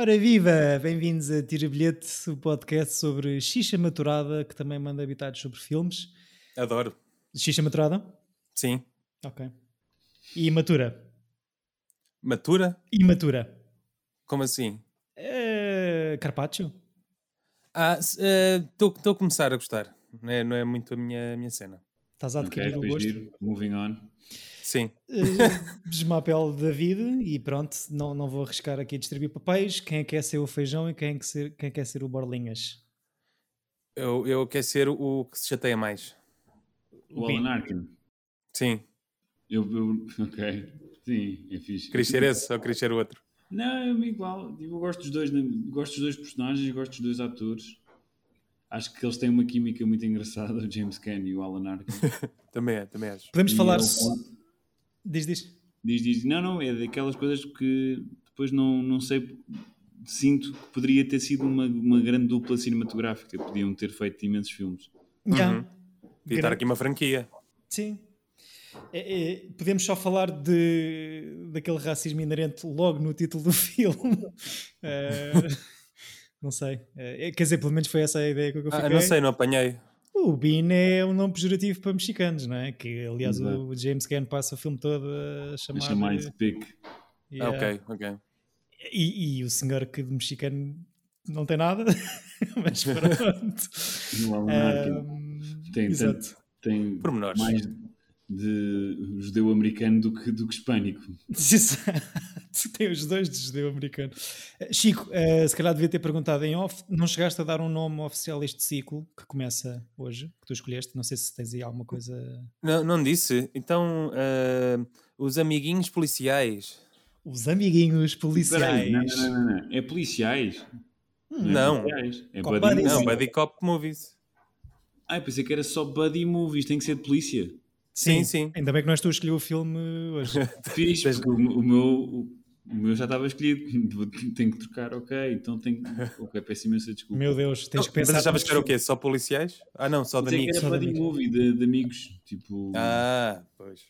Ora viva! Bem-vindos a Tira Bilhete, o podcast sobre xixa maturada, que também manda habitados sobre filmes. Adoro. Xixa maturada? Sim. Ok. E matura? Matura? Imatura? Como assim? Uh, Carpaccio? Ah, estou uh, a começar a gostar. Não é, não é muito a minha, a minha cena. Estás a adquirir okay, o gosto? Giro. Moving on. Sim. Uh, pele da vida e pronto, não, não vou arriscar aqui a distribuir papéis. Quem é que quer ser o feijão e quem é que, ser, quem é quer ser o borlinhas? Eu, eu quero ser o que se chateia mais. O Alan Arkin. Sim. Eu, eu, ok. Sim, é fixe. Queres ser esse ou queres ser outro? Não, é igual. Eu gosto dos dois, gosto dos dois personagens, gosto dos dois atores. Acho que eles têm uma química muito engraçada, o James Caan e o Alan Arkin. também é, também acho. Podemos E falar. eu- Diz, diz. Diz, diz, não, não, é daquelas coisas que depois não, não sei, sinto que poderia ter sido uma, uma grande dupla cinematográfica, podiam ter feito imensos filmes. Yeah. Podia estar aqui uma franquia. Sim. É, é, podemos só falar de, daquele racismo inerente logo no título do filme. Eh, não sei. Eh, quer dizer, pelo menos foi essa a ideia que eu fiquei. Ah, não sei, não apanhei. O Bean é um nome pejorativo para mexicanos, não é? Que aliás Exato. o James Gunn passa o filme todo a chamar. A chamar de pick. Yeah. Ah, ok, ok. E, e o senhor que de mexicano não tem nada, mas pronto. No Alan Arkin. Ahm, Tem, exato. tanto, tem mais de judeu-americano do que, do que hispânico. Exato. Tem os dois de judeu americano. Eh, Chico, eh, se calhar devia ter perguntado em off, não chegaste a dar um nome oficial a este ciclo que começa hoje, que tu escolheste? Não sei se tens aí alguma coisa. Não, não disse. Então, ah, os amiguinhos policiais. Os amiguinhos policiais. não, não, não, não, não. É policiais. Não. É, policiais. é Cop buddy. Não, movies. Buddy Cop Movies. Ah, pensei que era só buddy movies, tem que ser de polícia. Sim, sim. Ainda bem que nós tu escolheu o filme hoje. Fiz, porque o, o meu, o, meu já estava escolhido. Tenho que trocar, ok. Então tenho. Ok, peço imensa desculpa. Meu Deus, tens que Mas pensar. achavas que era o quê? Só policiais? Ah, não, só de que amigos. era só de movie de, de amigos. Tipo. Ah, pois.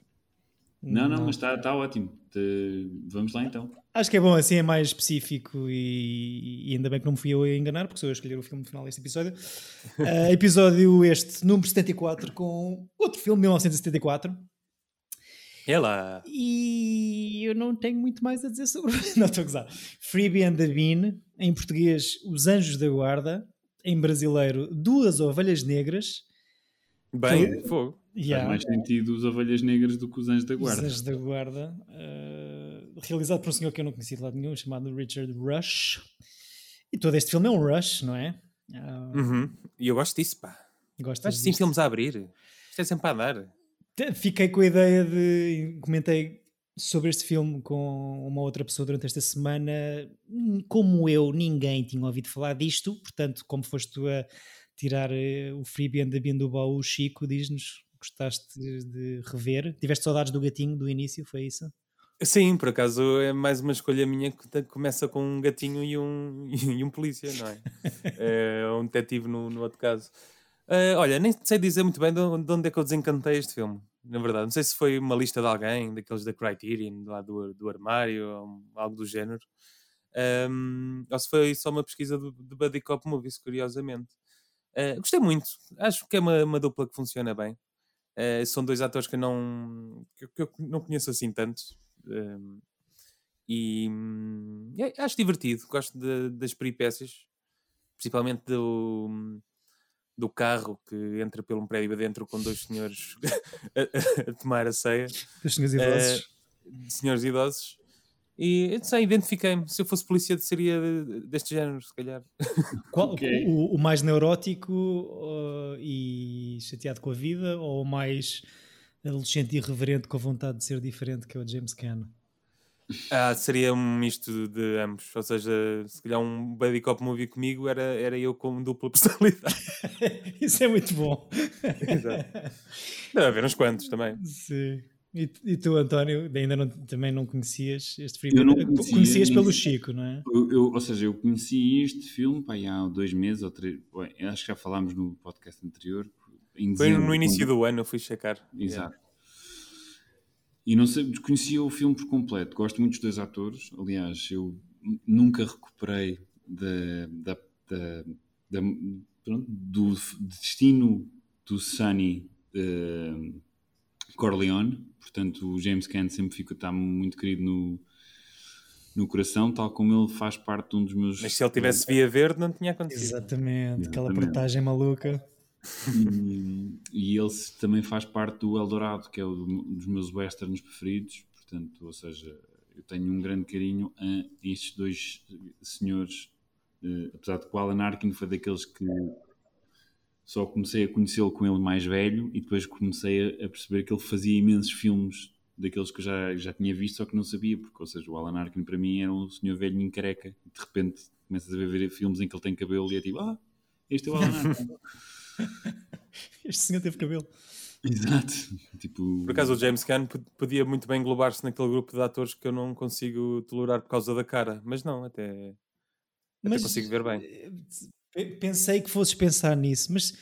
não, não, mas está tá ótimo. Te- Vamos lá então. Acho que é bom, assim é mais específico e, e ainda bem que não me fui eu a enganar, porque sou eu a escolher o filme final deste episódio. Ah, episódio este, número 74, com outro filme, 1974. Lá. E eu não tenho muito mais a dizer sobre. Não estou a gozar. Freebie and the Bean, em português, Os Anjos da Guarda, em brasileiro, Duas Ovelhas Negras. Bem, fogo. Yeah. Faz mais sentido os ovelhas negras do que os anjos da Os guarda. Anjos da Guarda, ah, realizado por um senhor que eu não conhecia de lado nenhum, chamado Richard Rush. E todo este filme é um rush, não é? Ah, Uhum. E eu gosto disso, pá. Gostas Gosto sim disto? filmes a abrir. Isto é sempre a dar. Fiquei com a ideia de. Comentei sobre este filme com uma outra pessoa durante esta semana. Como eu, ninguém tinha ouvido falar disto, portanto, como foste tu a tirar eh, o freebie bean do baú, Chico, diz-nos, gostaste de, rever? Tiveste saudades do gatinho do início, foi isso? Sim, por acaso é mais uma escolha minha que começa com um gatinho e um, e um polícia, não é? é um detetive no, no outro caso. Ah, olha, nem sei dizer muito bem de onde de onde é que eu desencantei este filme, na verdade. Não sei se foi uma lista de alguém, daqueles da Criterion, lá do, do armário, ou algo do género. Ahm, ou se foi só uma pesquisa de, de Buddy Cop Movies, curiosamente. Ah, gostei muito. Acho que é uma, uma dupla que funciona bem. Ah, são dois atores que eu não, que, que eu não conheço assim tantos. Ahm, e hum, é- acho divertido. Gosto de- das peripécias, principalmente do, do carro que entra pelo um prédio adentro com dois senhores a, a tomar a ceia Os senhores idosos. de senhores idosos. E eu não sei, identifiquei-me. Se eu fosse polícia, seria de- deste género, se calhar. Qual- ok. o, o mais neurótico uh, e chateado com a vida ou o mais adolescente e irreverente com a vontade de ser diferente que é o James Caan? Ah, seria um misto de ambos. Ou seja, se calhar um buddy cop movie comigo era, era eu com dupla personalidade. Isso é muito bom. Exato. Deve haver uns quantos também. Sim. E, e tu, António, ainda não, também não conhecias este filme? Eu não conhecia, Conhecias pelo. Chico, não é? Eu, eu- ou seja, eu conheci este filme pá, há dois meses ou três. bem, acho que já falámos no podcast anterior. Em Foi dezembro, no início quando- do ano, eu fui checar. Exato. E não sei, desconhecia o filme por completo. Gosto muito dos dois atores. Aliás, eu nunca recuperei da, da, da, da pronto, do destino do Sunny uh, Corleone. Portanto, o James Caan sempre fica, está muito querido no, no coração, tal como ele faz parte de um dos meus. Mas se ele tivesse via verde, não tinha acontecido. Exatamente, aquela portagem maluca. E, ele também faz parte do Eldorado, que é um dos meus westerns preferidos. Portanto, ou seja, eu tenho um grande carinho a estes dois senhores. Uh, apesar de que o Alan Arkin foi daqueles que só comecei a conhecê-lo com ele mais velho e depois comecei a, perceber que ele fazia imensos filmes daqueles que eu já, já tinha visto, só que não sabia, porque, ou seja, o Alan Arkin para mim era um senhor velhinho careca, e de repente começas a ver filmes em que ele tem cabelo e é tipo, ah, este é o Alan Arkin. este senhor teve cabelo. Exato. Tipo... Por acaso o James Caan podia muito bem englobar-se naquele grupo de atores que eu não consigo tolerar por causa da cara, mas não, até, até mas, consigo ver bem. Eh, Pensei que fosses pensar nisso, mas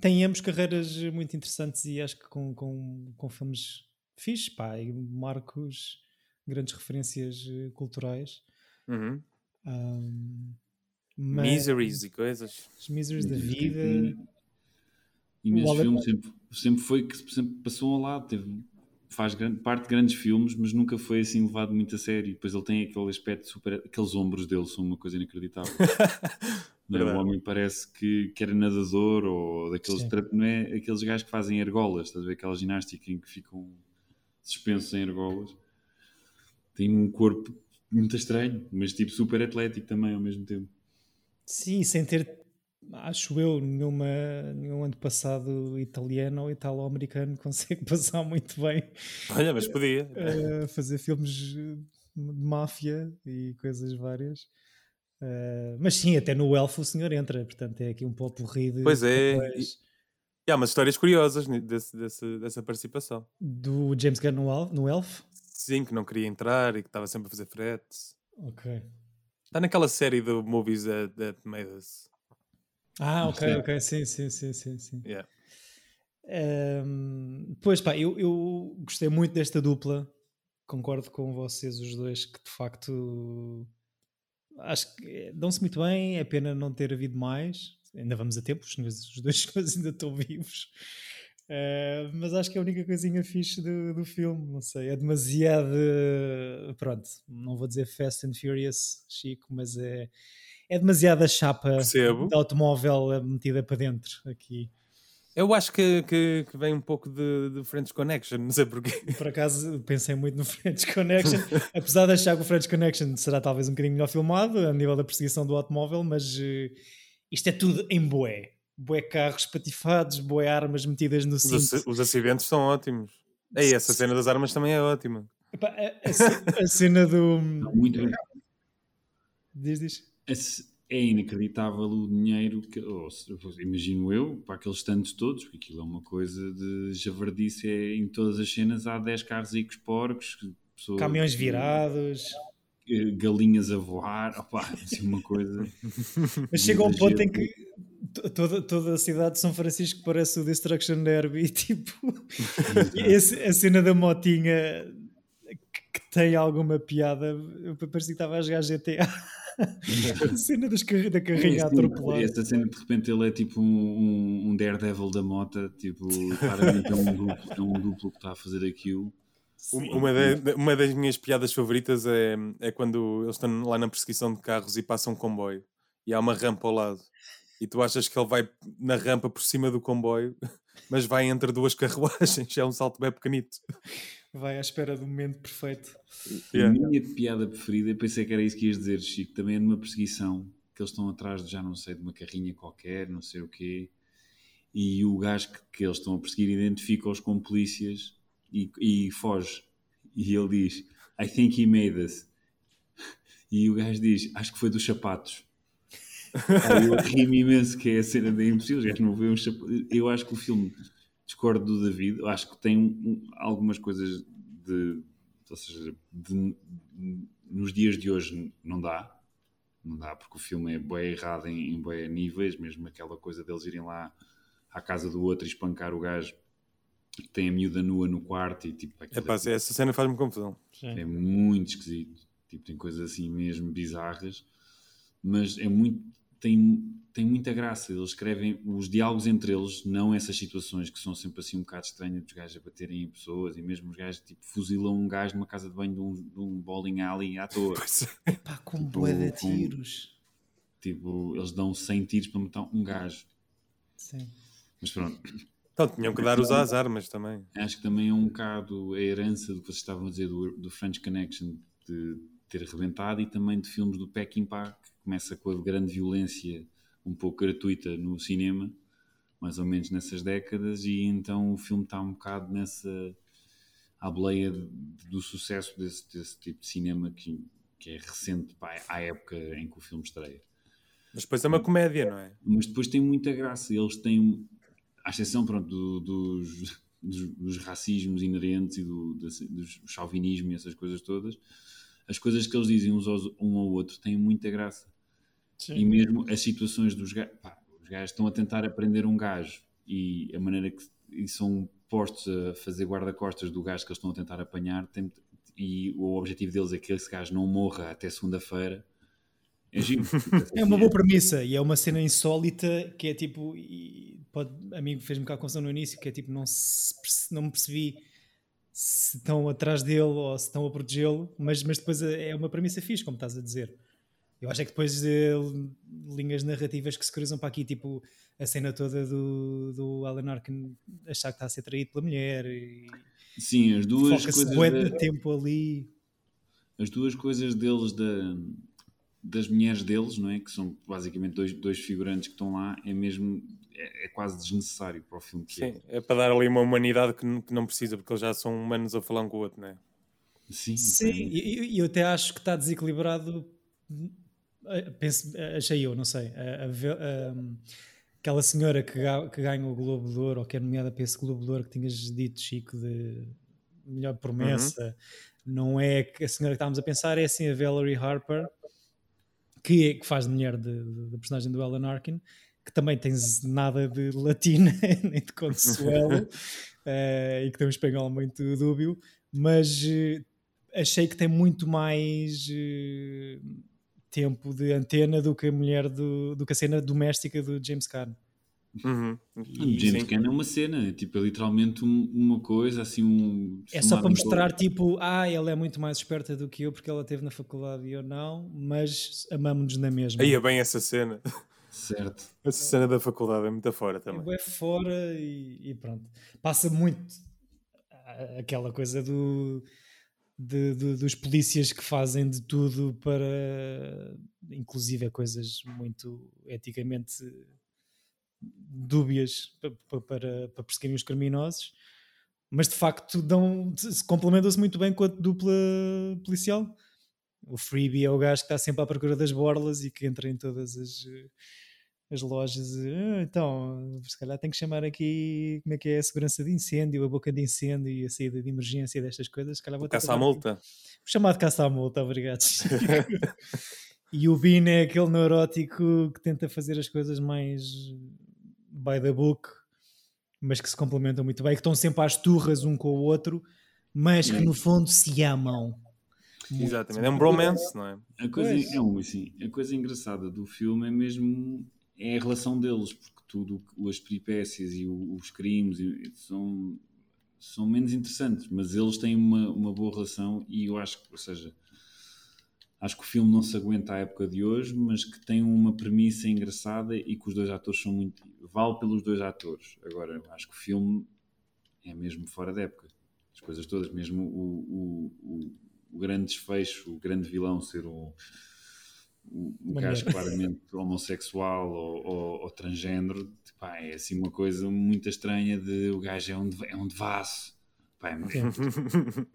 tem ambos carreiras muito interessantes e acho que com, com, com filmes fixes, pá, e marcos, grandes referências eh, culturais. Uhum. Um, Miseries e coisas. Os miseries da vida. E nesses filmes sempre, sempre foi que sempre passou ao lado. Teve, faz grande, parte de grandes filmes, mas nunca foi assim levado muito a sério. Depois ele tem aquele aspecto super. Aqueles ombros dele são uma coisa inacreditável. Não, o homem parece que, que era nadador ou daqueles. Não é aqueles gajos que fazem argolas, estás a ver? Aquela ginástica em que ficam suspensos em argolas. Tem um corpo muito estranho, mas tipo super atlético também ao mesmo tempo. Sim, sem ter, acho eu, nenhuma, nenhum passado italiano ou italo-americano consegue passar muito bem. Olha, mas podia. Uh, fazer filmes de máfia e coisas várias. Uh, mas sim, até no Elf o senhor entra, portanto é aqui um pouco de. Pois é. E, e há umas histórias curiosas desse, desse, dessa participação. Do James Gunn no, no Elf? Sim, que não queria entrar e que estava sempre a fazer fretes. Ok. Está naquela série do Movies that, that Made Us. Ah, ok, ok, sim, sim, sim, sim. sim. Yeah. Um, pois pá, eu, eu gostei muito desta dupla. Concordo com vocês os dois que de facto acho que dão-se muito bem, é pena não ter havido mais. Ainda vamos a tempo, os dois ainda estão vivos. Uh, mas acho que é a única coisinha fixe do, do filme, não sei, é demasiado. Pronto, não vou dizer Fast and Furious, Chico, mas é, é demasiada chapa Percebo. de automóvel metida para dentro aqui. Eu acho que, que, que, vem um pouco de, de French Connection, não sei porquê. Por acaso pensei muito no French Connection, apesar de achar que o French Connection será talvez um bocadinho melhor filmado a nível da perseguição do automóvel, mas uh, isto é tudo em boé. Boé carros patifados, boé armas metidas no cinto. Os, os acidentes são ótimos. Ei, essa cena das armas também é ótima. Epá, a, a, a, cena do. Muito bem. Diz, diz é inacreditável o dinheiro que, ou, imagino eu, para aqueles tantos todos, porque aquilo é uma coisa de javardice é, em todas as cenas há 10 carros ricos porcos, pessoas, caminhões virados, galinhas a voar, opá, assim uma coisa. Mas chega um ponto em que toda, toda a cidade de São Francisco parece o Destruction Derby, tipo, esse, a cena da motinha que, tem alguma piada, eu parecia que estava a jogar GTA a cena das car da carrinha atropelada. Esta cena, de repente, ele é tipo um, um Daredevil da mota, tipo, claramente é um duplo, é um duplo que está a fazer aquilo. Uma, de, uma das minhas piadas favoritas é, é quando eles estão lá na perseguição de carros e passam um comboio e há uma rampa ao lado e tu achas que ele vai na rampa por cima do comboio, mas vai entre duas carruagens, é um salto bem pequenito vai à espera do momento perfeito. Yeah. A minha piada preferida, eu pensei que era isso que ias dizer, Chico, também é numa perseguição, que eles estão atrás de já não sei, de uma carrinha qualquer, não sei o quê, e o gajo que, que eles estão a perseguir identifica-os como polícias e, e foge. E ele diz: I think he made us. E o gajo diz: Acho que foi dos sapatos. Aí eu ri-me imenso que é a cena da impossível. Não um Eu acho que o filme discordo do David. Eu acho que tem um, algumas coisas de. Ou seja, de, nos dias de hoje não dá. Não dá, porque o filme é bem errado em, em bem níveis, mesmo aquela coisa deles irem lá à casa do outro e espancar o gajo que tem a miúda nua no quarto e tipo. É pá, essa cena faz-me confusão. É muito esquisito. Tipo, tem coisas assim mesmo bizarras, mas é muito. Tem, tem muita graça. Eles escrevem os diálogos entre eles, não essas situações que são sempre assim um bocado estranhas dos gajos a baterem em pessoas e mesmo os gajos tipo fuzilam um gajo numa casa de banho de um, de um bowling alley à toa. Epá, com tipo, bué de tiros. tipo, eles dão 100 tiros para matar um gajo. Sim. Mas pronto. Então tinham que dar os às armas também. Acho que também é um bocado a herança do que vocês estavam a dizer do, do French Connection de ter arrebentado e também de filmes do Peckinpah, que começa com a grande violência um pouco gratuita no cinema, mais ou menos nessas décadas, e então o filme está um bocado nessa à boleia do sucesso desse, desse, tipo de cinema que, que é recente pá, à época em que o filme estreia. Mas depois é uma comédia, não é? Mas depois tem muita graça. Eles têm, à exceção pronto, do, dos, dos, dos, racismos inerentes e do, do, do chauvinismo e essas coisas todas, as coisas que eles dizem uns aos, um ao outro têm muita graça. Sim. E mesmo as situações dos gajos, os gajos estão a tentar aprender um gajo e a maneira que e são postos a fazer guarda-costas do gajo que eles estão a tentar apanhar tem, e o objetivo deles é que esse gajo não morra até segunda-feira. É, é uma boa premissa e é uma cena insólita que é tipo, pode, a mim fez-me cá confusão no início, que é tipo, não, se, não me percebi se estão atrás dele ou se estão a protegê-lo, mas, mas depois é uma premissa fixe, como estás a dizer. Eu acho é que depois de linhas narrativas que se cruzam para aqui, tipo a cena toda do, do Alan Arkin achar que está a ser traído pela mulher e Sim, as duas coisas de tempo ali. As duas coisas deles da, das mulheres deles, não é? Que são basicamente dois, dois figurantes que estão lá, é mesmo é, é quase desnecessário para o filme que Sim, é. é para dar ali uma humanidade que, que não precisa, porque eles já são humanos a falar um com o outro, não é? Sim, Sim e eu até acho que está desequilibrado penso, eh, achei eu, não sei, a, a, a, aquela senhora que, que ganha o Globo de Ouro, ou que é nomeada para esse Globo de Ouro que tinhas dito, Chico, de melhor promessa, uhum. não é a senhora que estávamos a pensar, é assim a Valerie Harper, que, é, que faz de mulher da personagem do Alan Arkin, que também tem nada de latina nem de consuelo, uh, e que tem um espanhol muito dúbio, mas uh, achei que tem muito mais. Uh, tempo de antena do que a mulher do, do que a cena doméstica do James Caan. Uhum. E, James Caan é uma cena, é tipo, é literalmente um, uma coisa, assim, um... É só para mostrar, tipo, ah, ela é muito mais esperta do que eu porque ela esteve na faculdade e eu não, mas amamos-nos na mesma. Aí é bem essa cena. Certo. Essa cena da faculdade é muito fora também. É fora e, e pronto. Passa muito aquela coisa do de, de, dos polícias que fazem de tudo para, inclusive, coisas muito eticamente dúbias para, para, para perseguirem os criminosos, mas de facto dão, se complementam-se muito bem com a dupla policial. O Freebie é o gajo que está sempre à procura das borlas e que entra em todas as as lojas, ah, então, se calhar tem que chamar aqui como é que é a segurança de incêndio, a boca de incêndio e a saída de emergência destas coisas. Se calhar vou caça à multa. O chamado caça à multa, obrigado. e o Bin é aquele neurótico que tenta fazer as coisas mais by the book, mas que se complementam muito bem, que estão sempre às turras um com o outro, mas que no fundo se amam. Exatamente, é um bromance, não é? A coisa, é um, assim, a coisa engraçada do filme é mesmo é a relação deles, porque tudo, as peripécias e os crimes são, são menos interessantes, mas eles têm uma, uma boa relação e eu acho que, ou seja, acho que o filme não se aguenta à época de hoje, mas que tem uma premissa engraçada e que os dois atores são muito. vale pelos dois atores. Agora, acho que o filme é mesmo fora da época. As coisas todas, mesmo o, o, o, o grande desfecho, o grande vilão ser um o gajo claramente homossexual ou, ou, ou transgênero, pá, é assim uma coisa muito estranha de o gajo é um, é um devasso. Pá, é muito...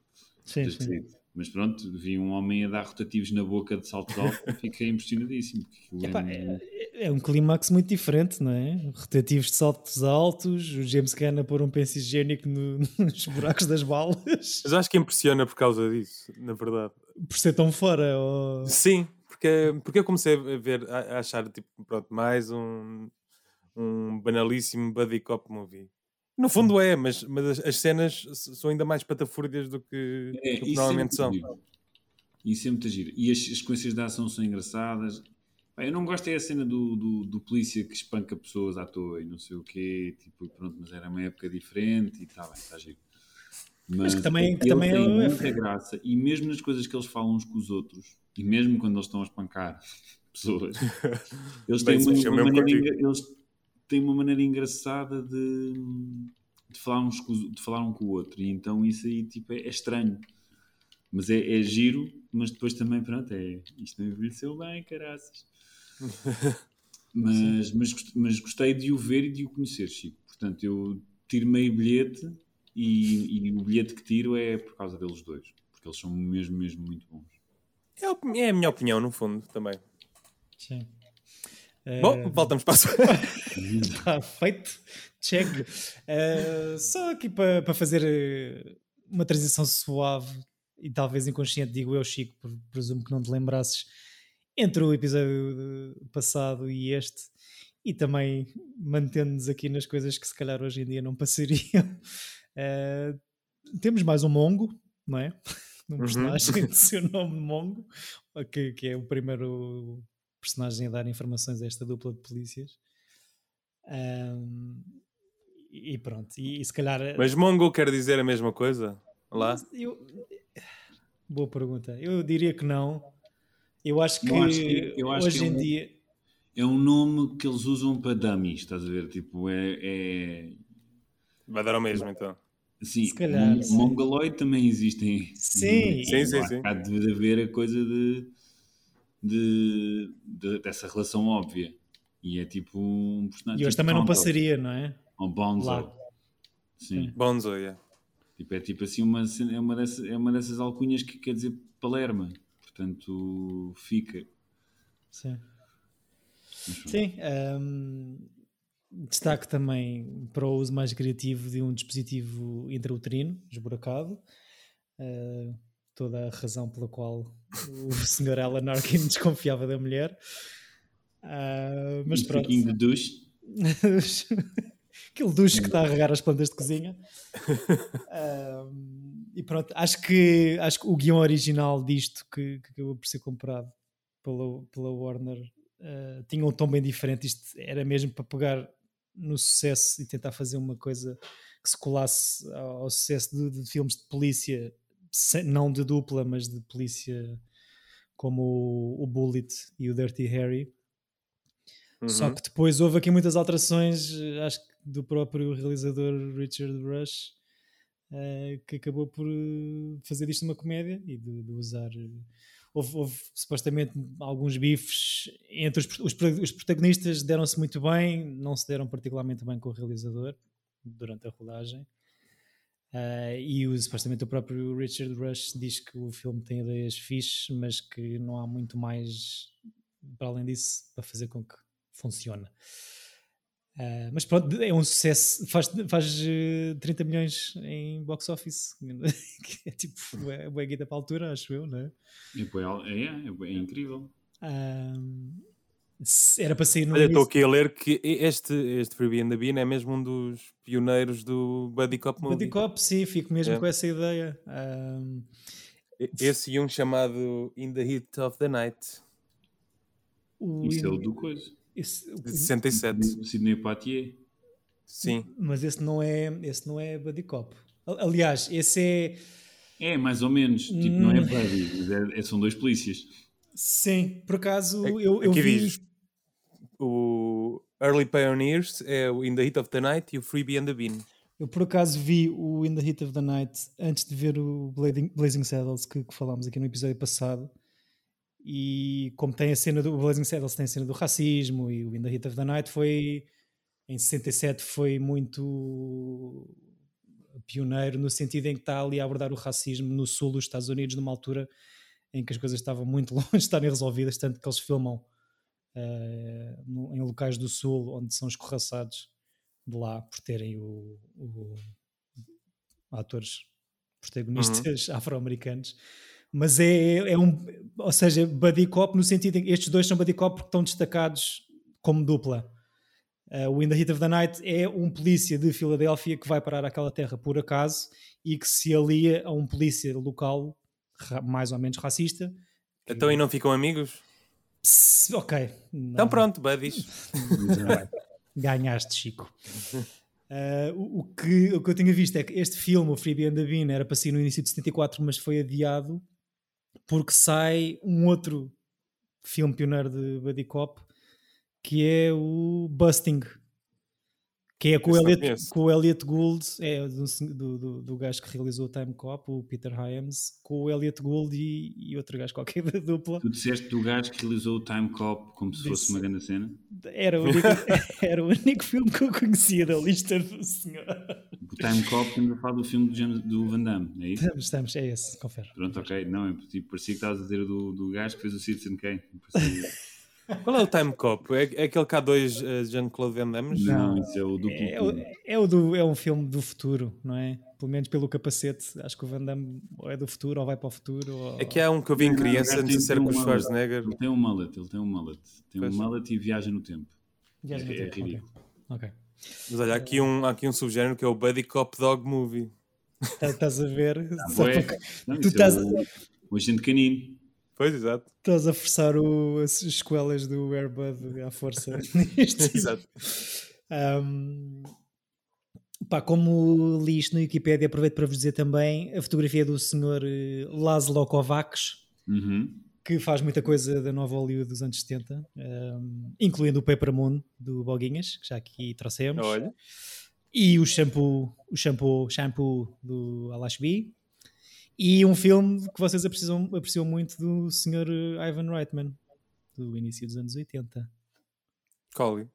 sim, sim. Mas pronto, vi um homem a dar rotativos na boca de salto alto e fiquei impressionadíssimo. Epá, é, é, um clímax muito diferente, não é? Rotativos de saltos altos, o James Gunn a pôr um penso higiênico no, nos buracos das balas. Mas acho que impressiona por causa disso, na verdade. Por ser tão fora? Ou... Sim, porque, porque eu comecei a ver, a, achar tipo, pronto, mais um, um banalíssimo buddy cop movie. No fundo é, mas, mas as, as cenas são ainda mais patafúrdias do que, é, do que normalmente é são. Isso é muito giro. E as, as sequências de ação são engraçadas. Eu não gosto é a cena do, do, do, polícia que espanca pessoas à toa e não sei o quê. Tipo, pronto, mas era uma época diferente e está bem, está giro. Mas, que também, que também tem é... muita graça. E mesmo nas coisas que eles falam uns com os outros, e mesmo quando eles estão a espancar pessoas, eles têm, Bem, uma, uma maneira, eles têm uma maneira engraçada de, de, falar uns com, de falar um com o outro. E então isso aí tipo, é, é estranho. Mas é, é, giro, mas depois também, pronto, é, isto não envelheceu bem, caraças. mas, mas, mas gostei de o ver e de o conhecer, Chico. Portanto, eu tiro meio bilhete e, e, o bilhete que tiro é por causa deles dois, porque eles são mesmo, mesmo muito bons. É, é a minha opinião, no fundo, também. Sim. Bom, uh... voltamos para a Está feito. Check. Uh, só aqui para, para fazer eh, uma transição suave e talvez inconsciente, digo eu, Chico, presumo que não te lembrasses entre o episódio passado e este, e também mantendo-nos aqui nas coisas que se calhar hoje em dia não passariam. Uh, temos mais um Mongo, não é? Um uhum. personagem uhum. de seu nome Mongo, que, que, é o primeiro personagem a dar informações a esta dupla de polícias. Um, e pronto, e, e, se calhar. Mas Mongo quer dizer a mesma coisa? Lá? Eu, Boa pergunta. Eu diria que não. Eu acho que, acho que eu acho hoje que é um, em dia. É um nome que eles usam para dummies, estás a ver? Tipo, é. é... Vai dar ao mesmo então. Sim, calhar, Mon Mongoloid também existem. Sim, sim, sim, sim. Há de haver a coisa de, de, de, dessa relação óbvia. E é tipo um personagem. E hoje tipo também não passaria, não é? Ou Bonzo. Sim. Bonzo, yeah. Tipo, é tipo assim uma, é uma, dessas, é uma dessas alcunhas que quer dizer Palerma. Portanto, fica. Sim. Sim. Um, destaque também para o uso mais criativo de um dispositivo intrauterino, esburacado. Uh, toda a razão pela qual o Sr. Alan Arkin desconfiava da mulher. Uh, mas um pronto. de duche. aquele duche que está a regar as plantas de cozinha. um, e pronto, acho que, acho que o guião original disto que, que acabou por ser comprado pela, pela Warner uh, tinha um tom bem diferente. Isto era mesmo para pegar no sucesso e tentar fazer uma coisa que se colasse ao sucesso de, de filmes de polícia, não de dupla, mas de polícia como o, o Bullet e o Dirty Harry. Uhum. Só que depois houve aqui muitas alterações, eh, acho que do próprio realizador Richard Rush, uh, que acabou por eh, fazer isto uma comédia e de, de usar. Houve, houve, supostamente alguns bifes entre os, os, os protagonistas, deram-se muito bem, não se deram particularmente bem com o realizador durante a rodagem. Uh, e o, supostamente o próprio Richard Rush diz que o filme tem ideias fixes, mas que não há muito mais para além disso para fazer com que funcione. Uh, mas pronto, é um sucesso, faz, faz uh, eh, 30 milhões em box office, que é tipo, é boa guita para a altura, acho eu, não é? É, é, é, é incrível. Uh, era para sair no. Olha, estou aqui a ler que este, este Freebie and the Bean é mesmo um dos pioneiros do Buddy Cop Movie. Buddy Cop, sim, fico mesmo é. com essa ideia. Esse e um chamado In the Heat of the Night. Isso é o do coisa. Esse, de 67. Sidney Poitier. Sim. Mas esse não é, esse não é Buddy Cop. Aliás, esse é. É, mais ou menos. Tipo, não é hum. Buddy, é, é, são dois polícias. Sim, por acaso eu, eu Aqui vi. Diz, o Early Pioneers é o In the Heat of the Night e o Freebie and the Bean. Eu por acaso vi o In the Heat of the Night antes de ver o Blazing, Blazing Saddles que, que falámos aqui no episódio passado e como tem a cena do Blazing Saddles tem a cena do racismo e o In the Heat of the Night foi em 67 foi muito pioneiro no sentido em que está ali a abordar o racismo no sul dos Estados Unidos numa altura em que as coisas estavam muito longe de estarem resolvidas, tanto que eles filmam uh, no, em locais do sul onde são escorraçados de lá por terem o, o atores protagonistas uhum. afro-americanos mas é, é um, ou seja, buddy cop no sentido em que estes dois são buddy cop porque estão destacados como dupla. Uh, o In the Heat of the Night é um polícia de Filadélfia que vai parar aquela terra por acaso e que se alia a um polícia local mais ou menos racista. Então e não ficam amigos? Pss, ok. Não. Então pronto, buddies. Ganhaste, Chico. Uh, o, o, que, o que eu tinha visto é que este filme, o Freebie and the Bean, era para sair no início de 74, mas foi adiado porque sai um outro filme pioneiro de Buddy Cop que é o Busting, que é com o, Elliot, com o Elliot Gould, é do, do, do, do gajo que realizou o Time Cop, o Peter Hyams, com o Elliot Gould e, e outro gajo qualquer da dupla. Tu disseste do gajo que realizou o Time Cop como se Disse, fosse uma grande cena? Era o, único, era o único filme que eu conhecia da lista do senhor. O Time Cop, estamos a falar do filme do, James, do Van Damme, é isso? Estamos, estamos é esse, confere. Pronto, ok. Não, é, tipo, parecia que estavas a dizer do, do gajo que fez o Citizen Kane. Qual é o Time Cop? É, é aquele K2 uh, Jean-Claude Van Damme? Não, isso é o do é, o, é, o do, é um filme do futuro, não é? Pelo menos pelo capacete. Acho que o Van Damme ou é do futuro ou vai para o futuro. Ou... É que há um que eu vi em criança antes de ser com o Schwarzenegger. Ele tem um mullet, ele tem um mullet. Tem pois. um mullet e viaja no tempo. Viaja no é, tempo. É ridículo. Okay. Mas olha, há aqui, um, há aqui um subgénero que é o Buddy Cop Dog Movie. Tá, estás a ver? Ah, não, tu estás... É o, o agente canino. Pois, exato. Estás a forçar o, as escolas do Airbud à força. exato. Um, pá, como li isto no Wikipedia, aproveito para vos dizer também a fotografia do senhor eh, Laszlo Kovacs, uhum. que faz muita coisa da nova Hollywood dos anos 70, um, incluindo o Paper Moon do Boguinhas, que já aqui trouxemos. Olha. E o shampoo, o shampoo, shampoo do Alashbi, e um filme que vocês apreciam, apreciam muito do Sr. Ivan Reitman, do início dos anos 80. Qual? É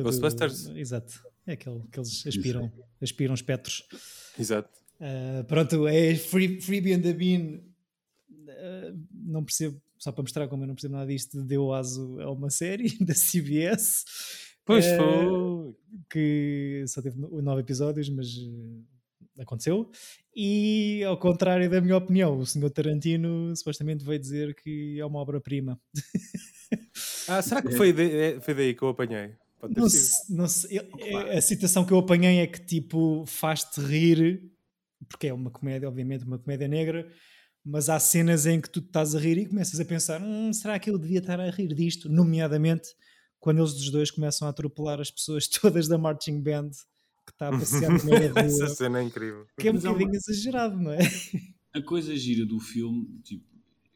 Ghostbusters. Do, exato. É aquele que eles aspiram, aspiram espectros. Exato. Uh, pronto, é Free, Freebie and the Bean. Uh, não percebo, só para mostrar como eu não percebo nada disto, deu aso a uma série da CBS. Pois uh, foi. Que só teve nove episódios, mas aconteceu. E, ao contrário da minha opinião, o senhor Tarantino supostamente veio dizer que é uma obra-prima. ah, será que foi, de, é, foi daí que eu apanhei? Não, não sei, a citação que eu apanhei é que tipo faz-te rir, porque é uma comédia, obviamente, uma comédia negra, mas há cenas em que tu estás a rir e começas a pensar: hum, será que eu devia estar a rir disto? Nomeadamente quando eles dos dois começam a atropelar as pessoas todas da marching band que está a passear no meio da rua. Essa cena é incrível. Que é um bocadinho uma... exagerado, não é? A coisa gira do filme, tipo,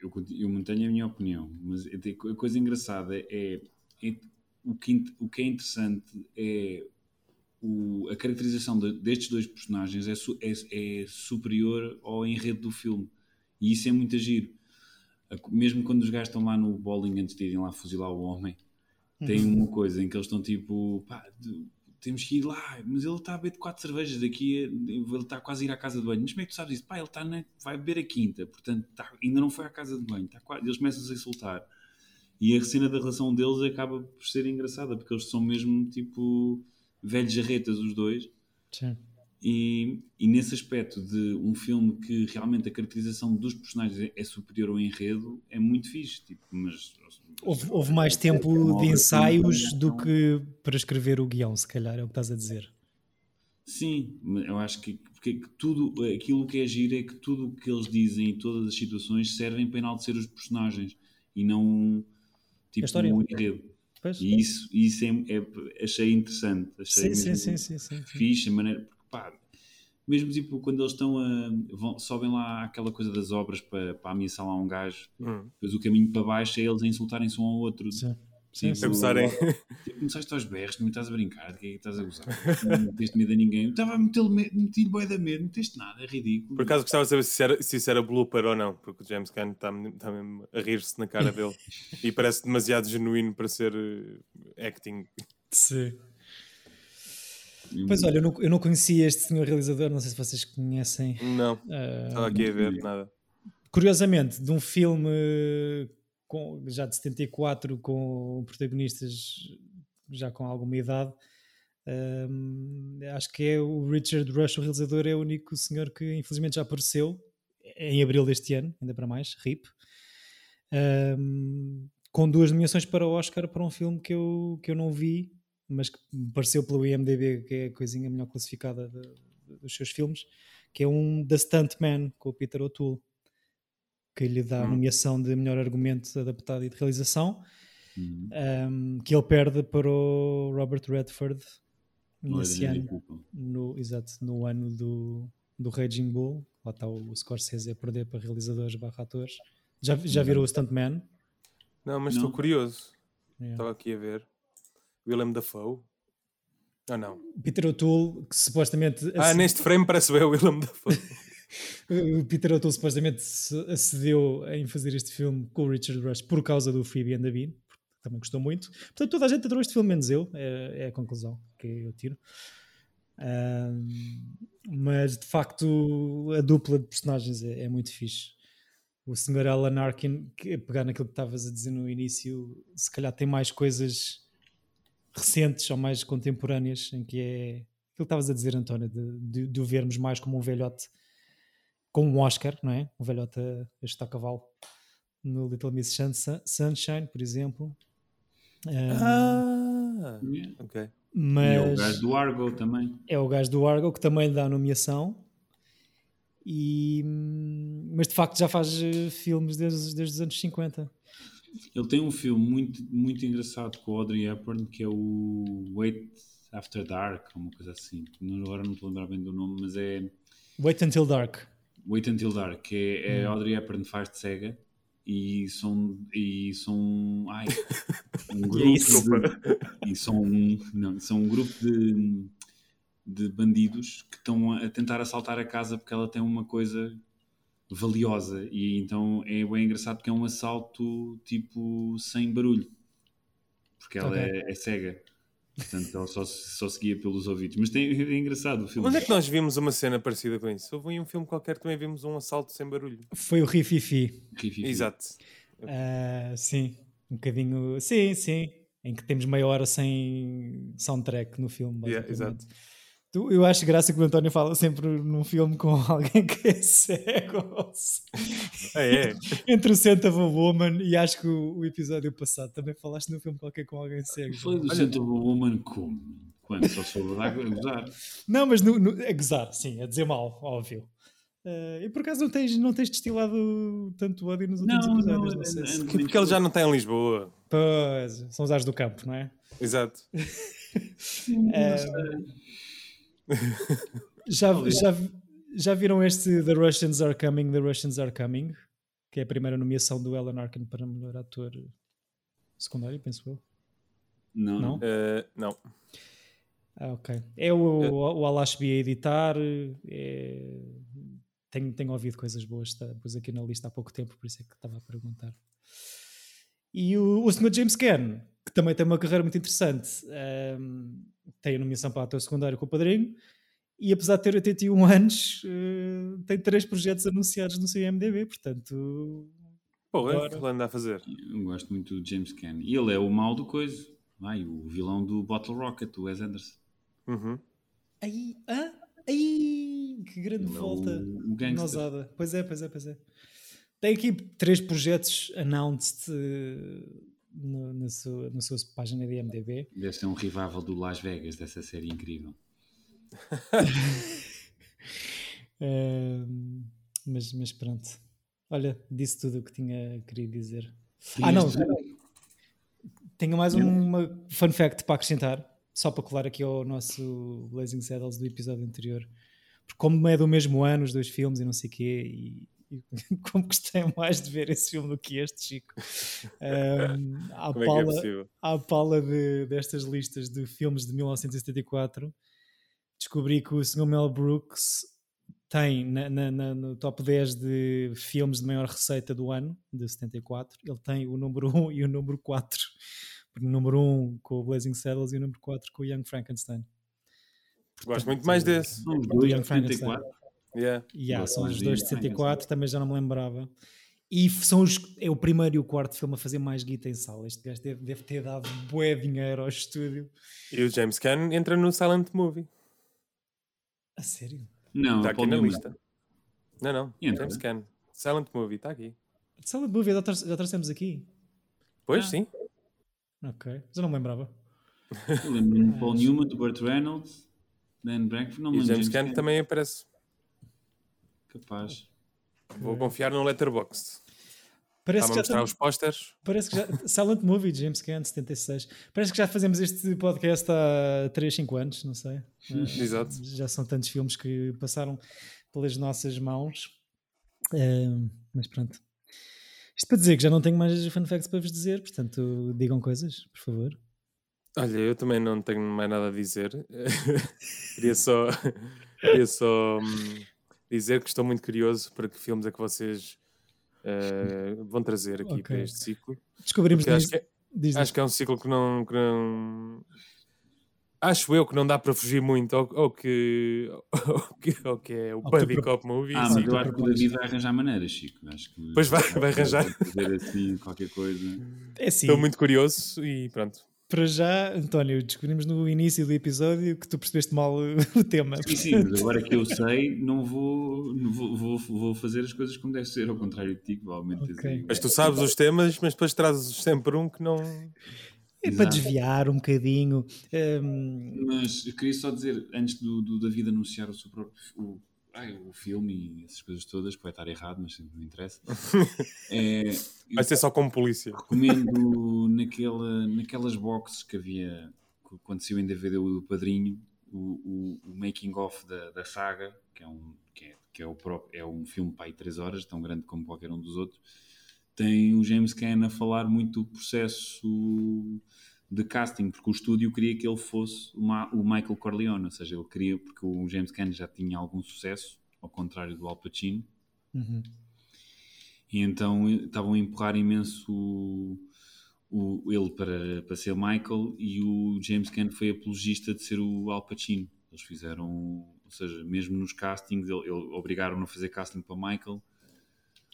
eu, eu mantenho a minha opinião, mas é a coisa engraçada é, é o, que, o que é interessante é o, a caracterização de, destes dois personagens é, é, é, superior ao enredo do filme. E isso é muito giro. Mesmo quando os gajos estão lá no bowling antes de irem lá fuzilar o homem, tem uhum. uma coisa em que eles estão tipo, pá, temos que ir lá, mas ele está a beber quatro cervejas daqui, ele está quase a ir à casa de banho. Mas como é que tu sabes isso? Pá, ele está na, vai beber a quinta, portanto está, ainda não foi à casa de banho, está quase, eles começam a insultar. E a cena da relação deles acaba por ser engraçada, porque eles são mesmo tipo velhos jarretas, os dois. Sim. E, e nesse aspecto de um filme que realmente a caracterização dos personagens é superior ao enredo, é muito fixe. Tipo, mas Houve, houve mais tempo de ensaios do que para escrever o guião, se calhar, é o que estás a dizer. Sim, eu acho que, porque tudo, aquilo que é giro é que tudo o que eles dizem e todas as situações servem para enaltecer os personagens e não tipo um enredo. E isso, isso é, é, achei interessante, achei sim, sim, sim, sim, fixe, maneira, pá, mesmo tipo quando eles estão a. Vão, sobem lá aquela coisa das obras para, para ameaçar lá um gajo, hum. depois o caminho para baixo é eles a insultarem-se um ao outro. Sim. Sim, tipo, a gozarem. Tipo, começaste aos berros, me estás a brincar, que é que estás a gozar? Não tens medo a ninguém. Estava a meter-lhe boi da medo, não tens nada, é ridículo. Por acaso gostava de saber se, era, se isso era blooper ou não, porque o James Gunn está, está mesmo a rir-se na cara dele e parece demasiado genuíno para ser uh, acting. Sim. Pois olha, eu não, eu não conhecia este senhor realizador, não sei se vocês conhecem. Não, uh, estava aqui a ver, nada. Curiosamente, de um filme com, já de 74 com protagonistas já com alguma idade, um, acho que é o Richard Rush, o realizador, é o único senhor que infelizmente já apareceu em abril deste ano, ainda para mais, RIP. Um, com duas nomeações para o Oscar para um filme que eu, que eu não vi mas que me pareceu pelo IMDB que é a coisinha melhor classificada de, de, dos seus filmes, que é um The Stuntman com o Peter O'Toole. que lhe dá a Hum. nomeação de melhor argumento adaptado e de realização, Uhum. um, que ele perde para o Robert Redford Olha, nesse ano, no, exato, no ano do, do Raging Bull. Lá está o Scorsese a perder para realizadores barra atores. Já, já viram o Stuntman? Não, mas estou curioso. Yeah. Estava aqui a ver. Willem Dafoe? Ah, não. Peter O'Toole, que supostamente Ah, neste frame parece bem o Willem Dafoe. o Peter O'Toole supostamente acedeu em fazer este filme com o Richard Rush por causa do Phoebe and the Bean, porque também gostou muito. Portanto, toda a gente adorou este filme, menos eu, é, é a conclusão que eu tiro. Ahm, mas de facto, a dupla de personagens é, é muito fixe. O Sr. Alan Arkin, que, pegar naquilo que estavas a dizer no início, se calhar tem mais coisas recentes ou mais contemporâneas, em que é aquilo que estavas a dizer, António, de, de, de o vermos mais como um velhote com um Oscar, não é? Um velhote a, a chutar cavalo no Little Miss Sun- Sunshine, por exemplo. Ahm, Ah, ok. E é o mas gajo do Argo também. é o gajo do Argo que também lhe dá a nomeação. E, hum, mas de facto já faz eh, filmes desde, desde os anos 50. Ele tem um filme muito, muito engraçado com o Audrey Hepburn que é o Wait After Dark, uma coisa assim. Agora não estou a lembrar bem do nome, mas é Wait Until Dark. Wait Until Dark, que é, é Hum. Audrey Hepburn faz de cega e são e são ai, um E grupo isso. de, e são não, são um grupo de, de bandidos que estão a tentar assaltar a casa porque ela tem uma coisa valiosa e então é bem engraçado porque é um assalto tipo sem barulho porque ela Ok. é, é cega portanto ela só, só seguia pelos ouvidos mas tem, é engraçado o filme Onde é que nós vimos uma cena parecida com isso? Houve em um filme qualquer que também vimos um assalto sem barulho. Foi o Rififi. Rififi. Exato. Ah, sim, um bocadinho. Sim, sim. Em que temos meia hora sem soundtrack no filme. Yeah, exato. Tu- eu acho graça que o António fala sempre num filme com alguém que é cego. Ah, é? Entre o Santa of a Woman e acho que o, o episódio passado também falaste num filme qualquer com alguém cego. Foi do Centro Woman como? Quando? Só soube dar a gozar. Não, mas no, no, a gozar, sim, a dizer mal, óbvio. Ah, e por acaso não tens, não tens destilado tanto ódio nos últimos Não, episódios? não, Não, sei é- se- é- Porque ele já não está em Lisboa. Pois, são os ares do campo, não é? Exato. Já, já, já viram este The Russians Are Coming, The Russians Are Coming? Que é a primeira nomeação do Alan Arkin para melhor ator secundário, penso eu. Não, Não? Eh, não. Ah, ok. É o, o Alashbi a editar. é- Tenho, tenho ouvido coisas boas, pus aqui na lista há pouco tempo, por isso é que estava a perguntar. E o, o Sr. James Caan, que também tem uma carreira muito interessante, ehm, tem a nomeação para ator secundário com o Padrinho, e apesar de ter 81 anos, eh, tem três projetos anunciados no seu IMDb, portanto... Pô, o Agora- que ele anda a fazer? Eu gosto muito do James Caan. E ele é o mal do coisa. Vai, o vilão do Bottle Rocket, o Wes Anderson. Uhum. Ai, ah, ai, que grande Ele é volta. o, o gangster. Nosada. Pois é, pois é, pois é. Tem aqui três projetos announced eh, no, na, sua, na sua página de IMDb. Deve ser um revival do Las Vegas, dessa série incrível. Ehm, mas, mas pronto. Olha, disse tudo o que tinha querido dizer. Ah, não. Tenho mais uma fun fact para acrescentar, só para colar aqui ao nosso Blazing Saddles do episódio anterior. Porque como é do mesmo ano, os dois filmes e não sei o quê, e, e como gostei mais de ver esse filme do que este, Chico. Ehm, à Como é que é pala, possível? à pala de- destas listas de filmes de 1974, descobri que o Sr. Mel Brooks tem na- na- na- no top 10 de filmes de maior receita do ano, de 74, ele tem o número 1 e o número 4. O número 1 com o Blazing Saddles e o número 4 com o Young Frankenstein. Gosto muito mais desse. Do dois Young 74. Yeah. Yeah, são os do dois de Young 74, também já não me lembrava. E são os, é o primeiro e o quarto filme a fazer mais guita em sala. Este gajo deve, deve ter dado bué dinheiro ao estúdio. E o James Caan entra no Silent Movie. A sério? Não, Está aqui na lista. Não, não. Entra. James Caan. Silent Movie, está aqui. Silent Movie já, trouxe- já trouxemos aqui. Pois, Ah. sim. Ok, já não me lembrava. Eu lembro-me de Paul Newman, do Burt Reynolds, Dan Brankford, não me E James Caan também aparece. Capaz. Vou confiar no Letterboxd. Parece que já mostrar os pósteres. Parece que já. Silent Movie, James Gunn, 76. Parece que já fazemos este podcast há 3, 5 anos, não sei. Eh, Exato. Já são tantos filmes que passaram pelas nossas mãos. Eh, mas pronto. Isto para dizer que já não tenho mais fun facts para vos dizer, portanto, digam coisas, por favor. Olha, eu também não tenho mais nada a dizer. queria só, queria só hum, dizer que estou muito curioso para que filmes é que vocês eh, vão trazer aqui Ok. para este ciclo. Descobrimos Porque acho, que, é- diz- acho que é um ciclo que não, que não- Acho eu que não dá para fugir muito ao, ao que, ao, que, ao que é o Buddy Cop Movie. Ah, sim. mas eu acho que o David vai arranjar maneiras, Chico. Acho que Pois vai- vai arranjar. Fazer assim qualquer coisa. É assim, Estou muito curioso e pronto. Para já, António, descobrimos no início do episódio que tu percebeste mal o tema. Sim, sim, mas agora que eu sei, não vou, não vou, vou, vou fazer as coisas como deve ser, ao contrário de ti, provavelmente tens Ok. aí- Mas tu sabes os temas, mas depois trazes sempre um que não. É para Exato. desviar um bocadinho. Hum, Mas eu queria só dizer, antes do, do David anunciar o seu próprio o, ai, o filme e essas coisas todas, pode estar errado, mas sempre me interessa. É, Vai ser só como polícia. recomendo naquela, naquelas boxes que havia quando saiu em DVD o do Padrinho, o, o, o making of da, da saga, que é um, que é, que é o próprio, é um filme para aí 3 horas, tão grande como qualquer um dos outros. Tem o James Caan a falar muito do processo de casting, porque o estúdio queria que ele fosse o, Ma- o Michael Corleone, ou seja, ele queria, porque o James Caan já tinha algum sucesso, ao contrário do Al Pacino, uhum. e então estavam a empurrar imenso o, o- ele para, para ser Michael e o James Caan foi apologista de ser o Al Pacino. Eles fizeram, ou seja, mesmo nos castings, ele, ele- obrigaram-no a fazer casting para Michael,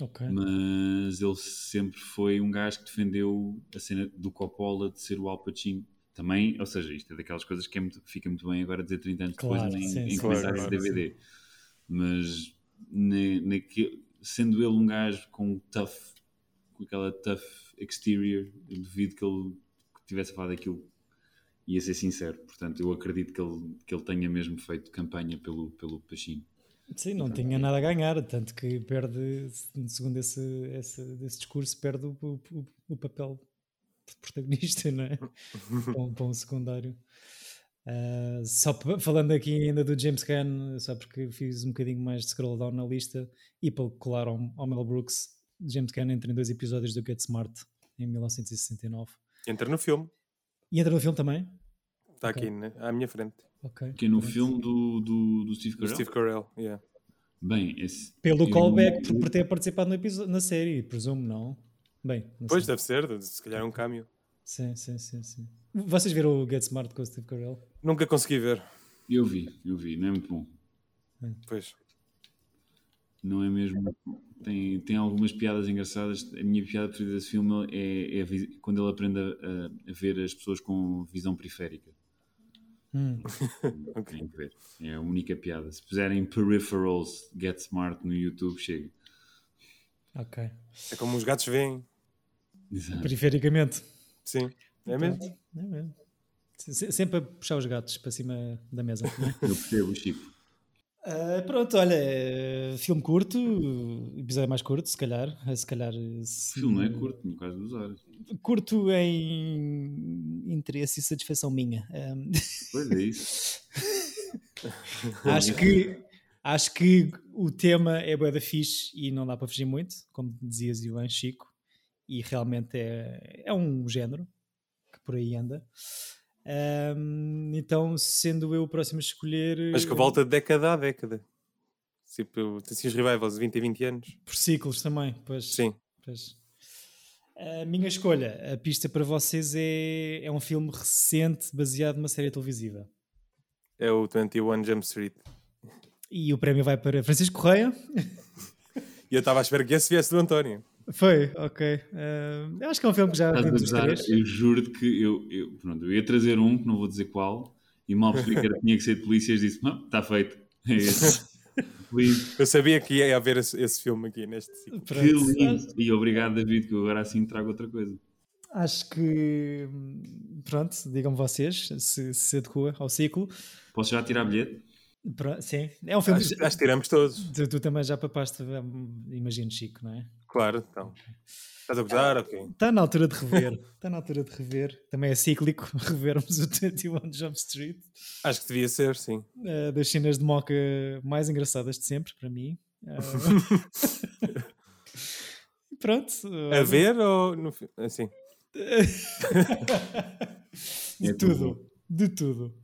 Ok. mas ele sempre foi um gajo que defendeu a cena do Coppola de ser o Al Pacino. Também, ou seja, isto é daquelas coisas que é muito- fica muito bem agora dizer 30 anos Claro, depois em, sim, em sim, comentários sim, de sim. DVD. Mas na, naque- sendo ele um gajo com tough, com aquela tough exterior, eu duvido que ele tivesse falado aquilo. Ia ser sincero, portanto, eu acredito que ele, que ele tenha mesmo feito campanha pelo, pelo Pacino. Sim, não tinha nada a ganhar, tanto que perde, segundo esse, esse, esse discurso, perde o, o, o papel de protagonista, não é? para, um, para um secundário. Ah, só falando aqui ainda do James Gunn, só porque fiz um bocadinho mais de scroll down na lista e para colar ao, ao Mel Brooks, James Gunn entra em dois episódios do Get Smart em 1969. Entra no filme. E entra no filme também? Está Ok. aqui né, à minha frente. Ok. Que é no filme do, do, do Steve Do Carell. Steve Carell. Yeah. Bem, esse, Pelo callback, não- por, ter participado no episódio, na série, presumo, não? Bem, não Pois sei. deve ser, se calhar é um câmbio. Sim, sim, sim, sim. Vocês viram o Get Smart com o Steve Carell? Nunca consegui ver. eu vi, eu vi, não é muito bom. Pois. Não é mesmo. Tem, tem algumas piadas engraçadas. A minha piada preferida desse filme é, é quando ele aprende a- a ver as pessoas com visão periférica. Hum. É a única piada. Se puserem Peripherals Get Smart no YouTube, chega. ok. É como os gatos veem. Exato. Perifericamente. Sim. É mesmo? Pronto, é mesmo. Se- se- Sempre a puxar os gatos para cima da mesa. não é? Eu percebo, Chico. Ah, pronto, olha, eh, filme curto, episódio mais curto, se calhar. eh, Se calhar O se- filme não é curto, no caso dos horas. curto em interesse e satisfação minha. Ahm, Pois é isso. acho que acho que o tema é bué da fixe e não dá para fugir muito, como dizias Ivan Chico, e realmente é, é um género que por aí anda. Ahm, então, sendo eu o próximo a escolher Mas que volta de década a década. Tipo, assim, os revivals de 20 e 20 anos. por ciclos também, pois. Sim. Pois. A minha escolha, a pista para vocês é, é um filme recente baseado numa série televisiva. É o 21 Jump Street. E o prémio vai para Francisco Correia. E eu estava à espera que esse viesse do António. Foi, ok. Ah, acho que é um filme que já Estás a vimos três. Eu juro que eu, eu, pronto, eu ia trazer um, que não vou dizer qual, e mal percebi que era- tinha que ser de polícias, disse: Não, está feito. É esse. Eu sabia que ia haver esse, esse filme aqui neste ciclo. Que Pronto. lindo. E obrigado, David, que eu agora assim trago outra coisa. Acho que, pronto, digam vocês se se adequa ao ciclo. Posso já tirar bilhete? Pro- Sim, é um filme Acho, que acho que tiramos todos. tu, tu também já papaste, hum, imagino, Chico, não é? Claro, então. Estás a gozar? Ok. Está na altura de rever. Está na altura de rever. Também é cíclico revermos o 21 Jump Street. Acho que devia ser, sim. Uh, das cenas de moca mais engraçadas de sempre, para mim. Uh... Pronto. A ver ou no assim? de tudo. De tudo.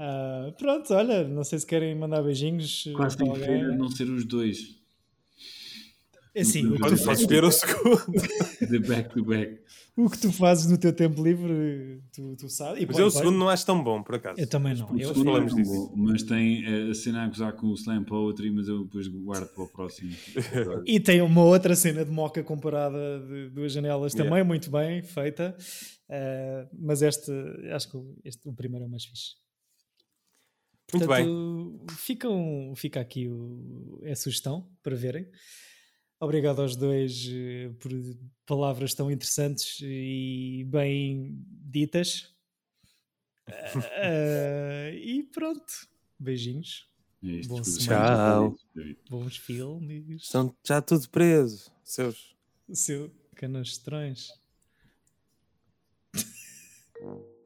Uh, pronto, olha, não sei se querem mandar beijinhos. Quase tem que não ser os dois. É assim, o que tu fazes ver o segundo. The back to back. O que tu fazes no teu tempo livre, tu, tu sabes. E mas eu o segundo não acho tão bom, por acaso. Eu também não. Eu falamos é disso. Bom, mas tem a cena a gozar com o Slam Poetry, mas eu depois guardo para o próximo. e tem uma outra cena de moca comparada de duas janelas yeah. também, muito bem feita. Uh, mas este, acho que este, o primeiro é o mais fixe. Muito bem. Fica, um, fica aqui o, a sugestão para verem. Obrigado aos dois uh, por palavras tão interessantes e bem ditas. Uh, e pronto. Beijinhos. É Bons Tchau. Bons filmes. Estão já tudo presos. Seus. Seu canastrões.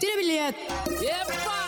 Tira bilhete! Epa!